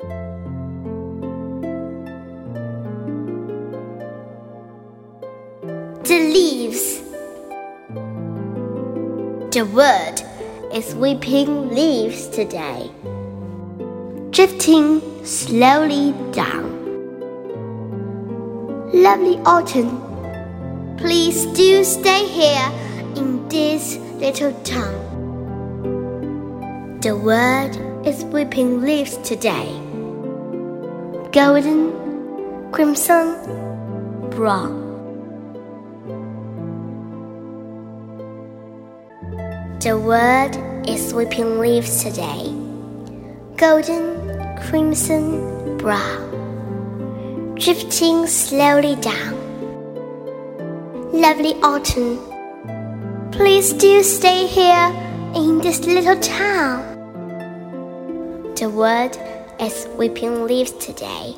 The leaves. The world is weeping leaves today, drifting slowly down. Lovely autumn, please do stay here in this little town. The world is weeping leaves today, golden, crimson, brown. The world is sweeping leaves today, golden, crimson, brown, drifting slowly down. Lovely autumn, please do stay here in this little town. The world is weeping leaves today,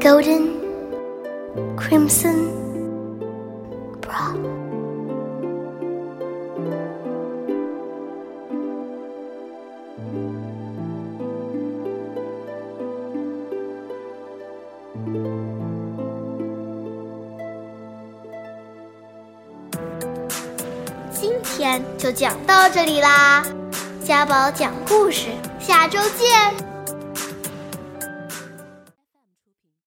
golden, crimson, brown. 今天就讲到这里啦，家宝讲故事，下周见。